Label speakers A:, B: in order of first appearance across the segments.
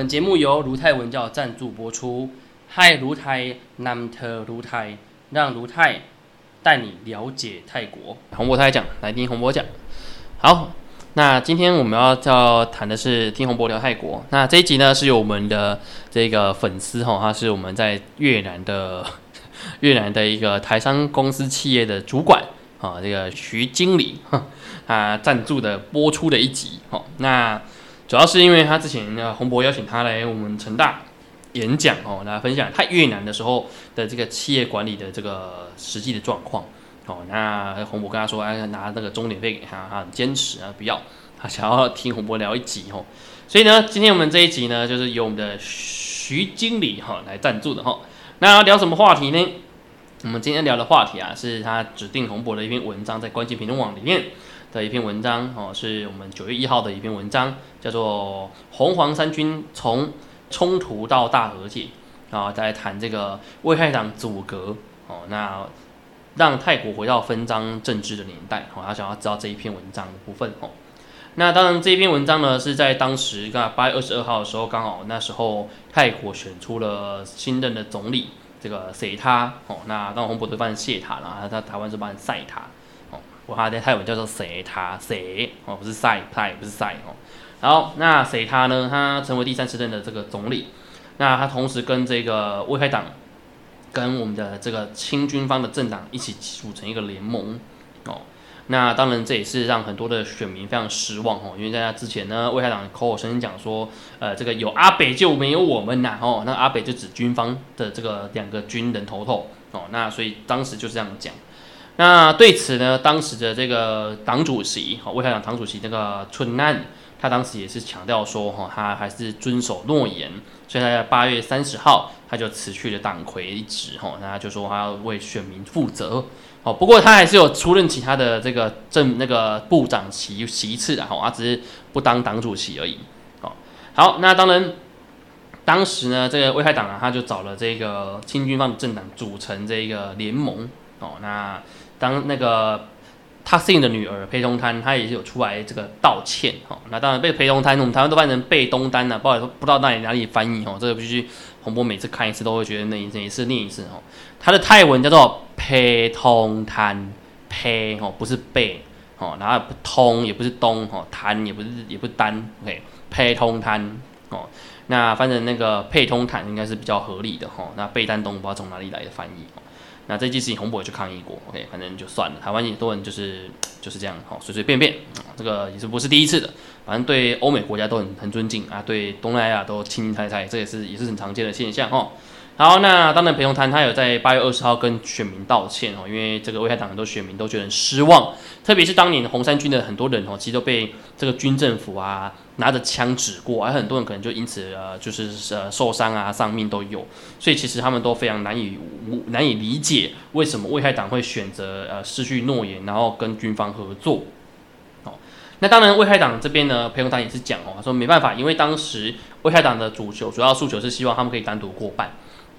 A: 本节目由卢泰文教赞助播出。嗨，卢泰南特卢泰，让卢泰带你了解泰国。洪博泰讲，来听洪博讲。好，那今天我们要要谈的是听洪博聊泰国。那这一集呢，是由我们的这个粉丝哈，他是我们在越南的 越南的一个台商公司企业的主管啊，这个徐经理啊赞助的播出的一集。哈，那主要是因为他之前呢，洪博邀请他来我们成大演讲哦，来分享他越南的时候的这个企业管理的这个实际的状况。哦，那洪博跟他说，哎，拿那个钟点费给他，他很坚持啊，不要，他想要听洪博聊一集哦。所以呢，今天我们这一集呢，就是由我们的徐经理哈来赞助的哈。那聊什么话题呢？我们今天聊的话题啊，是他指定洪博的一篇文章，在关键评论网里面。的一篇文章哦，是我们九月一号的一篇文章，叫做《红黄三军从冲突到大和解》啊，在谈这个危害党阻隔哦，那让泰国回到分赃政治的年代哦，他想要知道这一篇文章的部分哦。那当然，这一篇文章呢是在当时刚八月二十二号的时候，刚好那时候泰国选出了新任的总理，这个谁他哦，那当红博都翻谢他了，他台湾是帮塞他。他在泰文叫做谁他谁哦，不是赛泰，不是赛哦。好，那谁他呢？他成为第三次任的这个总理。那他同时跟这个威海党，跟我们的这个清军方的政党一起组成一个联盟哦。那当然这也是让很多的选民非常失望哦，因为在他之前呢，威海党口口声声讲说，呃，这个有阿北就没有我们呐哦。那阿北就指军方的这个两个军人头头哦。那所以当时就是这样讲。那对此呢，当时的这个党主席，哈，卫海党党主席那个春难，他当时也是强调说，哈，他还是遵守诺言，所以他在八月三十号，他就辞去了党魁一职，哈，那他就说他要为选民负责，哦，不过他还是有出任其他的这个政那个部长席席次的，哈，他只是不当党主席而已，哦，好，那当然，当时呢，这个危害党啊，他就找了这个清军方的政党组成这个联盟，哦，那。当那个他姓的女儿裴东滩，他也是有出来这个道歉哈。那当然被裴东滩，我们台湾都翻成贝东丹了，不好意思，不知道哪里哪里翻译哦。这个必须洪波每次看一次都会觉得那一次一次念一次哦。他的泰文叫做裴通滩，裴哦不是贝哦，然后不通也不是东哦，滩也不是也不是单，OK，裴通滩哦。那反正那个沛通坦应该是比较合理的哈。那贝丹东不知道从哪里来的翻译哦。那这件事情，洪博也去抗议过，OK，反正就算了。台湾也多人就是就是这样，好随随便便，这个也是不是第一次的。反正对欧美国家都很很尊敬啊，对东南亚都亲亲猜猜，这也是也是很常见的现象哈。好，那当然裴永滩他有在八月二十号跟选民道歉哦，因为这个危害党很多选民都觉得很失望，特别是当年红三军的很多人哦，其实都被这个军政府啊。拿着枪指过，而很多人可能就因此呃，就是呃受伤啊、丧命都有，所以其实他们都非常难以无难以理解为什么危害党会选择呃失去诺言，然后跟军方合作。哦，那当然危害党这边呢，裴永丹也是讲哦，说没办法，因为当时危害党的主求主要诉求是希望他们可以单独过半。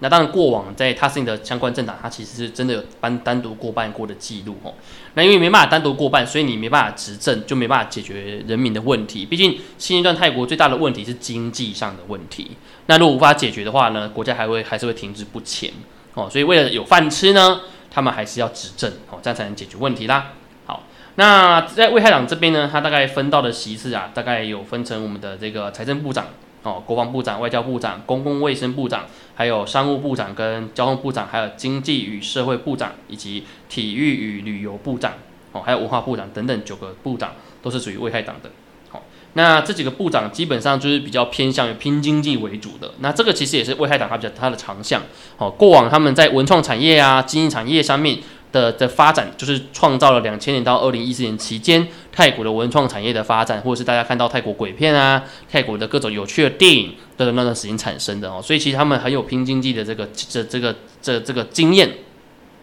A: 那当然，过往在他姓的相关政党，他其实是真的有单单独过半过的记录哦。那因为没办法单独过半，所以你没办法执政，就没办法解决人民的问题。毕竟新一段泰国最大的问题是经济上的问题。那如果无法解决的话呢，国家还会还是会停滞不前哦。所以为了有饭吃呢，他们还是要执政哦，这样才能解决问题啦。好，那在卫害党这边呢，他大概分到的席次啊，大概有分成我们的这个财政部长。哦，国防部长、外交部长、公共卫生部长，还有商务部长跟交通部长，还有经济与社会部长，以及体育与旅游部长，哦，还有文化部长等等九个部长都是属于危害党的。好，那这几个部长基本上就是比较偏向于拼经济为主的。那这个其实也是危害党它比较它的长项。哦，过往他们在文创产业啊、经济产业上面。的的发展就是创造了两千年到二零一四年期间泰国的文创产业的发展，或者是大家看到泰国鬼片啊、泰国的各种有趣的电影的那段时间产生的哦，所以其实他们很有拼经济的这个这这个这这个经验，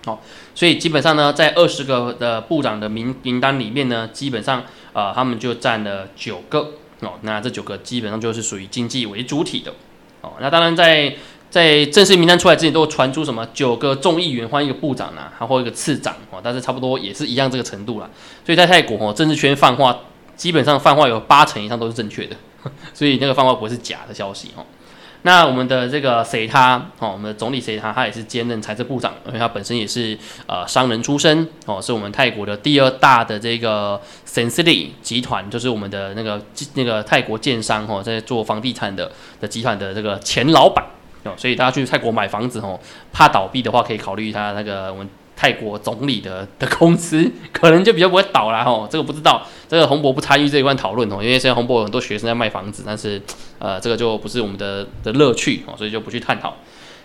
A: 哦，所以基本上呢，在二十个的部长的名名单里面呢，基本上啊他们就占了九个哦，那这九个基本上就是属于经济为主体的哦，那当然在。在正式名单出来之前，都传出什么九个众议员换一个部长啊，还或一个次长哦，但是差不多也是一样这个程度了。所以在泰国哦，政治圈泛化基本上泛化有八成以上都是正确的。所以那个泛化不是假的消息哦。那我们的这个谁他哦，我们的总理谁他，他也是兼任财政部长，因为他本身也是呃商人出身哦，是我们泰国的第二大的这个 Sensity 集团，就是我们的那个那个泰国建商哦，在做房地产的的集团的这个前老板哦，所以大家去泰国买房子哦，怕倒闭的话，可以考虑一下那个我们。泰国总理的的公司可能就比较不会倒啦哦，这个不知道，这个洪博不参与这一块讨论哦，因为现在洪博有很多学生在卖房子，但是呃这个就不是我们的的乐趣哦，所以就不去探讨。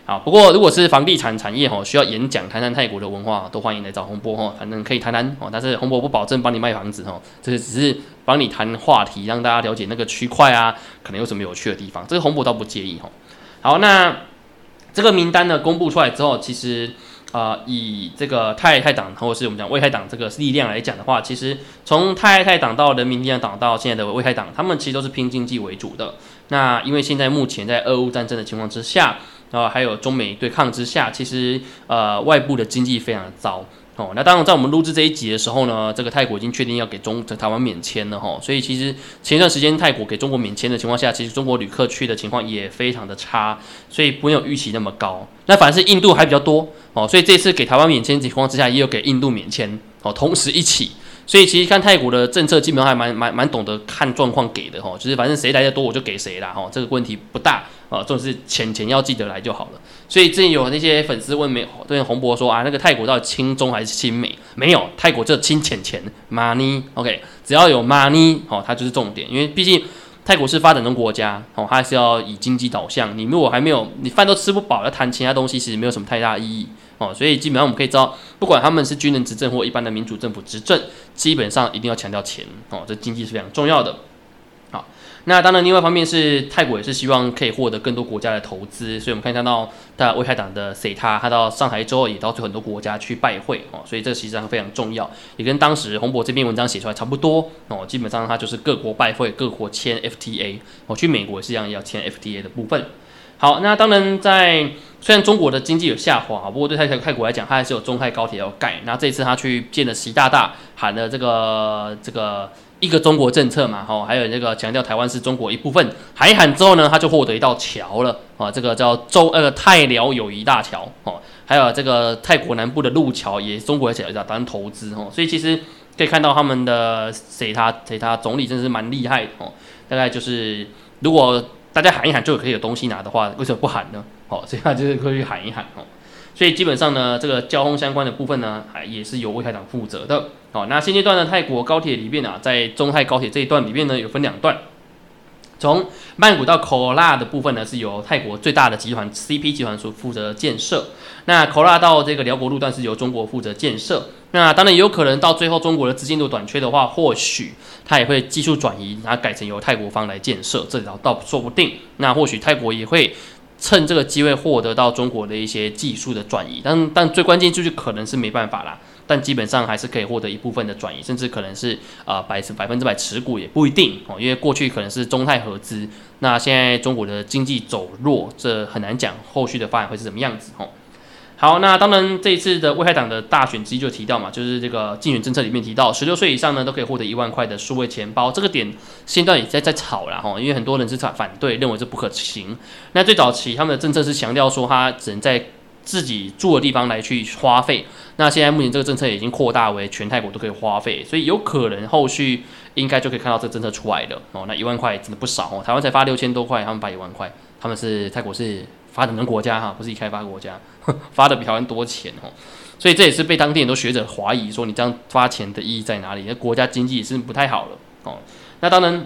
A: 好，不过如果是房地产产业吼，需要演讲谈谈泰国的文化，都欢迎来找洪博吼，反正可以谈谈哦，但是洪博不保证帮你卖房子吼，这是只是帮你谈话题，让大家了解那个区块啊，可能有什么有趣的地方，这个洪博倒不介意吼。好，那这个名单呢公布出来之后，其实。啊，以这个泰泰党或者是我们讲卫泰党这个力量来讲的话，其实从泰泰党到人民力量党到现在的卫泰党，他们其实都是拼经济为主的。那因为现在目前在俄乌战争的情况之下，然后还有中美对抗之下，其实呃外部的经济非常的糟。哦，那当然，在我们录制这一集的时候呢，这个泰国已经确定要给中台湾免签了哈，所以其实前一段时间泰国给中国免签的情况下，其实中国旅客去的情况也非常的差，所以不用预期那么高。那反而是印度还比较多哦，所以这次给台湾免签情况之下，也有给印度免签哦，同时一起。所以其实看泰国的政策，基本上还蛮蛮蛮懂得看状况给的哈，就是反正谁来的多我就给谁啦哈，这个问题不大啊，重是钱钱要记得来就好了。所以之前有那些粉丝问美对洪博说啊，那个泰国到底亲中还是亲美？没有，泰国就亲钱钱 money，OK，只要有 money 哦，它就是重点，因为毕竟泰国是发展中国家哦，它还是要以经济导向。你如果还没有，你饭都吃不饱，要谈其他东西，其实没有什么太大意义。哦，所以基本上我们可以知道，不管他们是军人执政或一般的民主政府执政，基本上一定要强调钱哦，这经济是非常重要的。好，那当然另外一方面是泰国也是希望可以获得更多国家的投资，所以我们可以看到，在威海党的 C 他他到上海之后也到很多国家去拜会哦，所以这实际上非常重要，也跟当时洪博这篇文章写出来差不多哦，基本上他就是各国拜会，各国签 FTA，哦，去美国也是一样要签 FTA 的部分。好，那当然在虽然中国的经济有下滑，不过对泰泰国来讲，它还是有中泰高铁要盖。那这次他去见了习大大，喊了这个这个一个中国政策嘛，吼，还有这个强调台湾是中国一部分，喊一喊之后呢，他就获得一道桥了啊，这个叫中呃泰辽友谊大桥哦，还有这个泰国南部的路桥也中国也要当投资哦，所以其实可以看到他们的谁他谁他总理真是蛮厉害哦，大概就是如果。大家喊一喊就可以有东西拿的话，为什么不喊呢？哦，所以他就是可以喊一喊哦。所以基本上呢，这个交通相关的部分呢，还也是由魏台长负责的。哦，那现阶段呢，泰国高铁里面啊，在中泰高铁这一段里面呢，有分两段。从曼谷到科拉的部分呢，是由泰国最大的集团 CP 集团所负责建设。那科拉到这个辽国路段是由中国负责建设。那当然也有可能到最后中国的资金度短缺的话，或许它也会技术转移，然后改成由泰国方来建设，这倒倒说不定。那或许泰国也会趁这个机会获得到中国的一些技术的转移，但但最关键就是可能是没办法啦。但基本上还是可以获得一部分的转移，甚至可能是啊百百分之百持股也不一定哦，因为过去可能是中泰合资，那现在中国的经济走弱，这很难讲后续的发展会是什么样子哦。好，那当然这一次的威海党的大选之一就提到嘛，就是这个竞选政策里面提到，十六岁以上呢都可以获得一万块的数位钱包，这个点现在也在在炒了哈，因为很多人是反反对，认为这不可行。那最早期他们的政策是强调说，他只能在自己住的地方来去花费。那现在目前这个政策已经扩大为全泰国都可以花费，所以有可能后续应该就可以看到这个政策出来的哦。那一万块真的不少哦，台湾才发六千多块，他们发一万块，他们是泰国是发展中国家哈，不是已开发国家，发的比台湾多钱哦。所以这也是被当地很多学者怀疑说，你这样发钱的意义在哪里？那国家经济也是不太好了哦。那当然，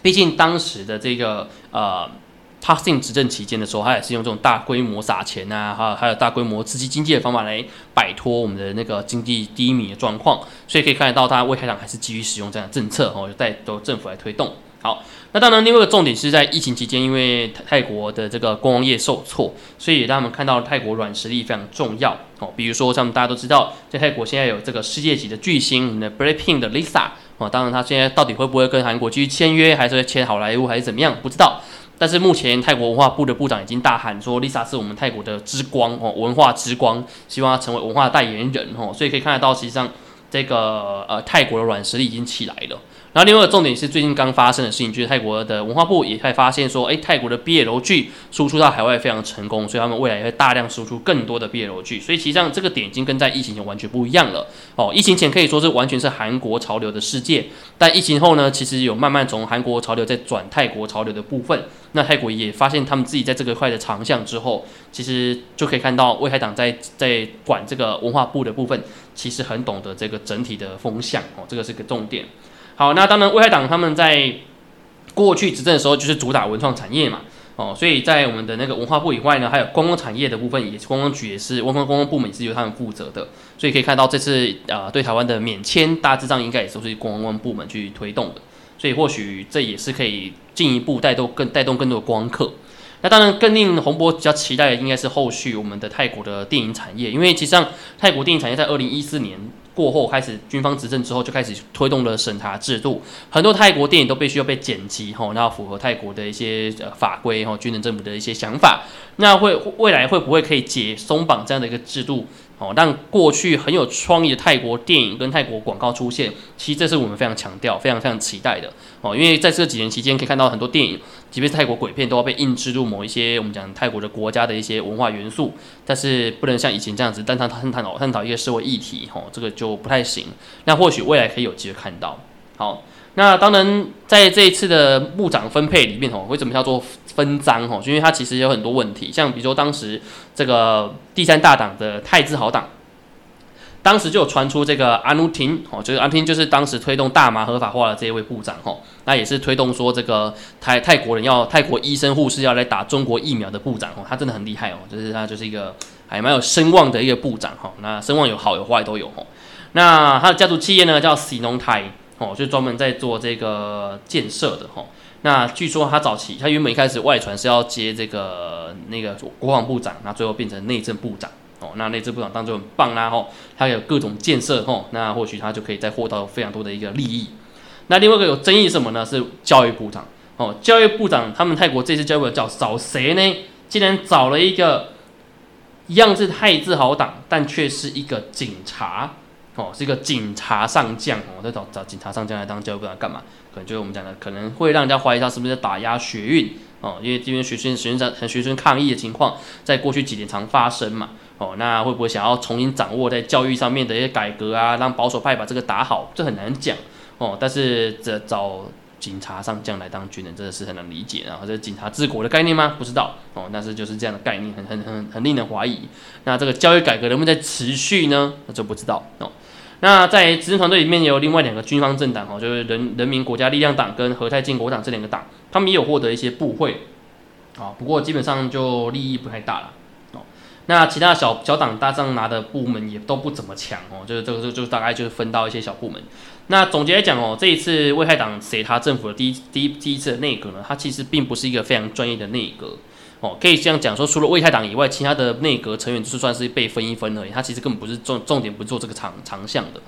A: 毕竟当时的这个呃。他进执政期间的时候，他也是用这种大规模撒钱啊，还有还有大规模刺激经济的方法来摆脱我们的那个经济低迷的状况，所以可以看得到，他魏台长还是继续使用这样的政策哦，带由政府来推动。好，那当然另外一个重点是在疫情期间，因为泰国的这个工业受挫，所以让他们看到泰国软实力非常重要哦。比如说像大家都知道，在泰国现在有这个世界级的巨星，我们的 Blackpink 的 Lisa 哦，当然他现在到底会不会跟韩国继续签约，还是会签好莱坞，还是怎么样，不知道。但是目前泰国文化部的部长已经大喊说，Lisa 是我们泰国的之光哦，文化之光，希望他成为文化代言人哦，所以可以看得到，实际上这个呃泰国的软实力已经起来了。然后另外一个重点是最近刚发生的事情，就是泰国的文化部也在发现说，哎，泰国的毕业楼剧输出到海外非常成功，所以他们未来也会大量输出更多的毕业楼剧。所以实际上这个点已经跟在疫情前完全不一样了。哦，疫情前可以说是完全是韩国潮流的世界，但疫情后呢，其实有慢慢从韩国潮流在转泰国潮流的部分。那泰国也发现他们自己在这个块的长项之后，其实就可以看到威海党在在管这个文化部的部分，其实很懂得这个整体的风向。哦，这个是个重点。好，那当然，威海党他们在过去执政的时候就是主打文创产业嘛，哦，所以在我们的那个文化部以外呢，还有观光产业的部分，也是观光局也是文化观光部门也是由他们负责的，所以可以看到这次呃对台湾的免签大致上应该也是是观光部门去推动的，所以或许这也是可以进一步带动更带动更多的光客。那当然更令洪博比较期待的应该是后续我们的泰国的电影产业，因为其实上泰国电影产业在二零一四年。过后开始军方执政之后，就开始推动了审查制度，很多泰国电影都必须要被剪辑吼，那要符合泰国的一些法规吼，军人政府的一些想法，那会未来会不会可以解松绑这样的一个制度？哦，让过去很有创意的泰国电影跟泰国广告出现，其实这是我们非常强调、非常非常期待的哦。因为在这几年期间，可以看到很多电影，即便是泰国鬼片，都要被印制入某一些我们讲泰国的国家的一些文化元素，但是不能像以前这样子单单探讨探讨一些社会议题，吼，这个就不太行。那或许未来可以有机会看到。好，那当然在这一次的部长分配里面，吼，为什么叫做？分赃吼，因为它其实有很多问题，像比如说当时这个第三大党的泰自豪党，当时就有传出这个阿努廷哦，就是阿努廷就是当时推动大麻合法化的这一位部长吼，那也是推动说这个泰泰国人要泰国医生护士要来打中国疫苗的部长哦，他真的很厉害哦，就是他就是一个还蛮有声望的一个部长哈，那声望有好有坏都有吼，那他的家族企业呢叫喜农台哦，就专门在做这个建设的吼。那据说他早期，他原本一开始外传是要接这个那个国防部长，那最后变成内政部长哦。那内政部长当中很棒啦吼，他有各种建设吼，那或许他就可以再获到非常多的一个利益。那另外一个有争议什么呢？是教育部长哦，教育部长他们泰国这次教育部长找谁呢？竟然找了一个一样是泰自豪党，但却是一个警察哦，是一个警察上将哦，在找找警察上将来当教育部长干嘛？可能就是我们讲的，可能会让人家怀疑他是不是在打压学运哦，因为这边学生学生和学生抗议的情况，在过去几年常发生嘛哦，那会不会想要重新掌握在教育上面的一些改革啊，让保守派把这个打好，这很难讲哦。但是这找警察上将来当军人，真的是很难理解啊，这是警察治国的概念吗？不知道哦，但是就是这样的概念，很很很很令人怀疑。那这个教育改革能不能再持续呢？那就不知道哦。那在执政团队里面有另外两个军方政党哦，就是人人民国家力量党跟和泰建国党这两个党，他们也有获得一些部会，啊，不过基本上就利益不太大了哦。那其他小小党大上拿的部门也都不怎么强哦，就是这个就就大概就是分到一些小部门。那总结来讲哦，这一次危害党谁他政府的第一第一第一次的内阁呢，它其实并不是一个非常专业的内阁。哦，可以这样讲说，除了魏太党以外，其他的内阁成员就是算是被分一分而已。他其实根本不是重重点，不做这个长长项的。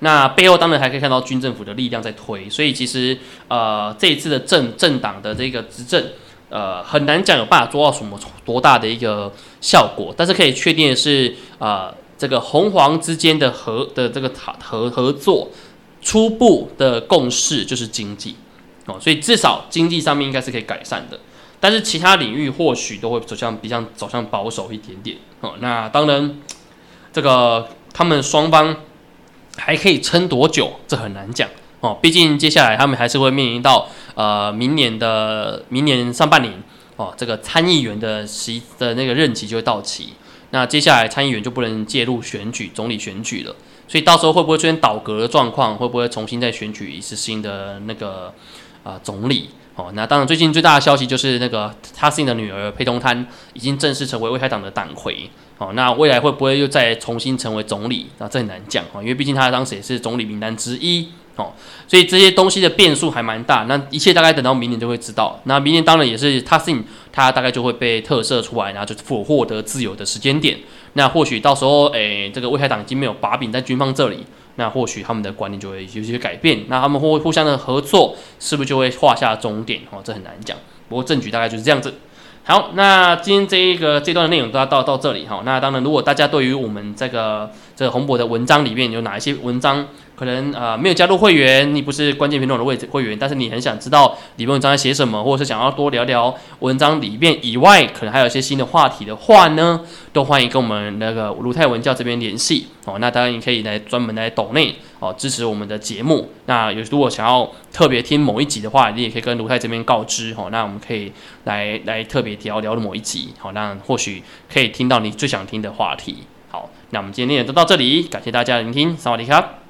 A: 那背后当然还可以看到军政府的力量在推，所以其实呃这一次的政政党的这个执政，呃很难讲有办法做到什么多大的一个效果。但是可以确定的是，呃这个红黄之间的合的这个合合作，初步的共识就是经济哦，所以至少经济上面应该是可以改善的。但是其他领域或许都会走向比较走向保守一点点哦。那当然，这个他们双方还可以撑多久，这很难讲哦。毕竟接下来他们还是会面临到呃明年的明年上半年哦，这个参议员的席的那个任期就会到期。那接下来参议员就不能介入选举总理选举了，所以到时候会不会出现倒阁的状况？会不会重新再选举一次新的那个啊总理？哦，那当然，最近最大的消息就是那个他自己的女儿佩东滩已经正式成为威海党的党魁。哦，那未来会不会又再重新成为总理？那这很难讲哦，因为毕竟他当时也是总理名单之一。哦，所以这些东西的变数还蛮大。那一切大概等到明年就会知道。那明年当然也是他自己，他大概就会被特赦出来，然后就获获得自由的时间点。那或许到时候，诶，这个威海党已经没有把柄在军方这里。那或许他们的观念就会有些改变，那他们会互相的合作，是不是就会画下终点？哦，这很难讲。不过证据大概就是这样子。好，那今天这一个这段的内容都要到到这里哈。那当然，如果大家对于我们这个这个洪博的文章里面有哪一些文章可能呃没有加入会员，你不是关键品种的位置会员，但是你很想知道里面文章在写什么，或者是想要多聊聊文章里面以外，可能还有一些新的话题的话呢，都欢迎跟我们那个卢泰文教这边联系哦。那当然你可以来专门来抖内哦支持我们的节目。那有如果想要特别听某一集的话，你也可以跟卢泰这边告知哦。那我们可以来来特别聊聊某一集，好，那或许可以听到你最想听的话题。好，那我们今天也就到这里，感谢大家的聆听，萨瓦迪卡。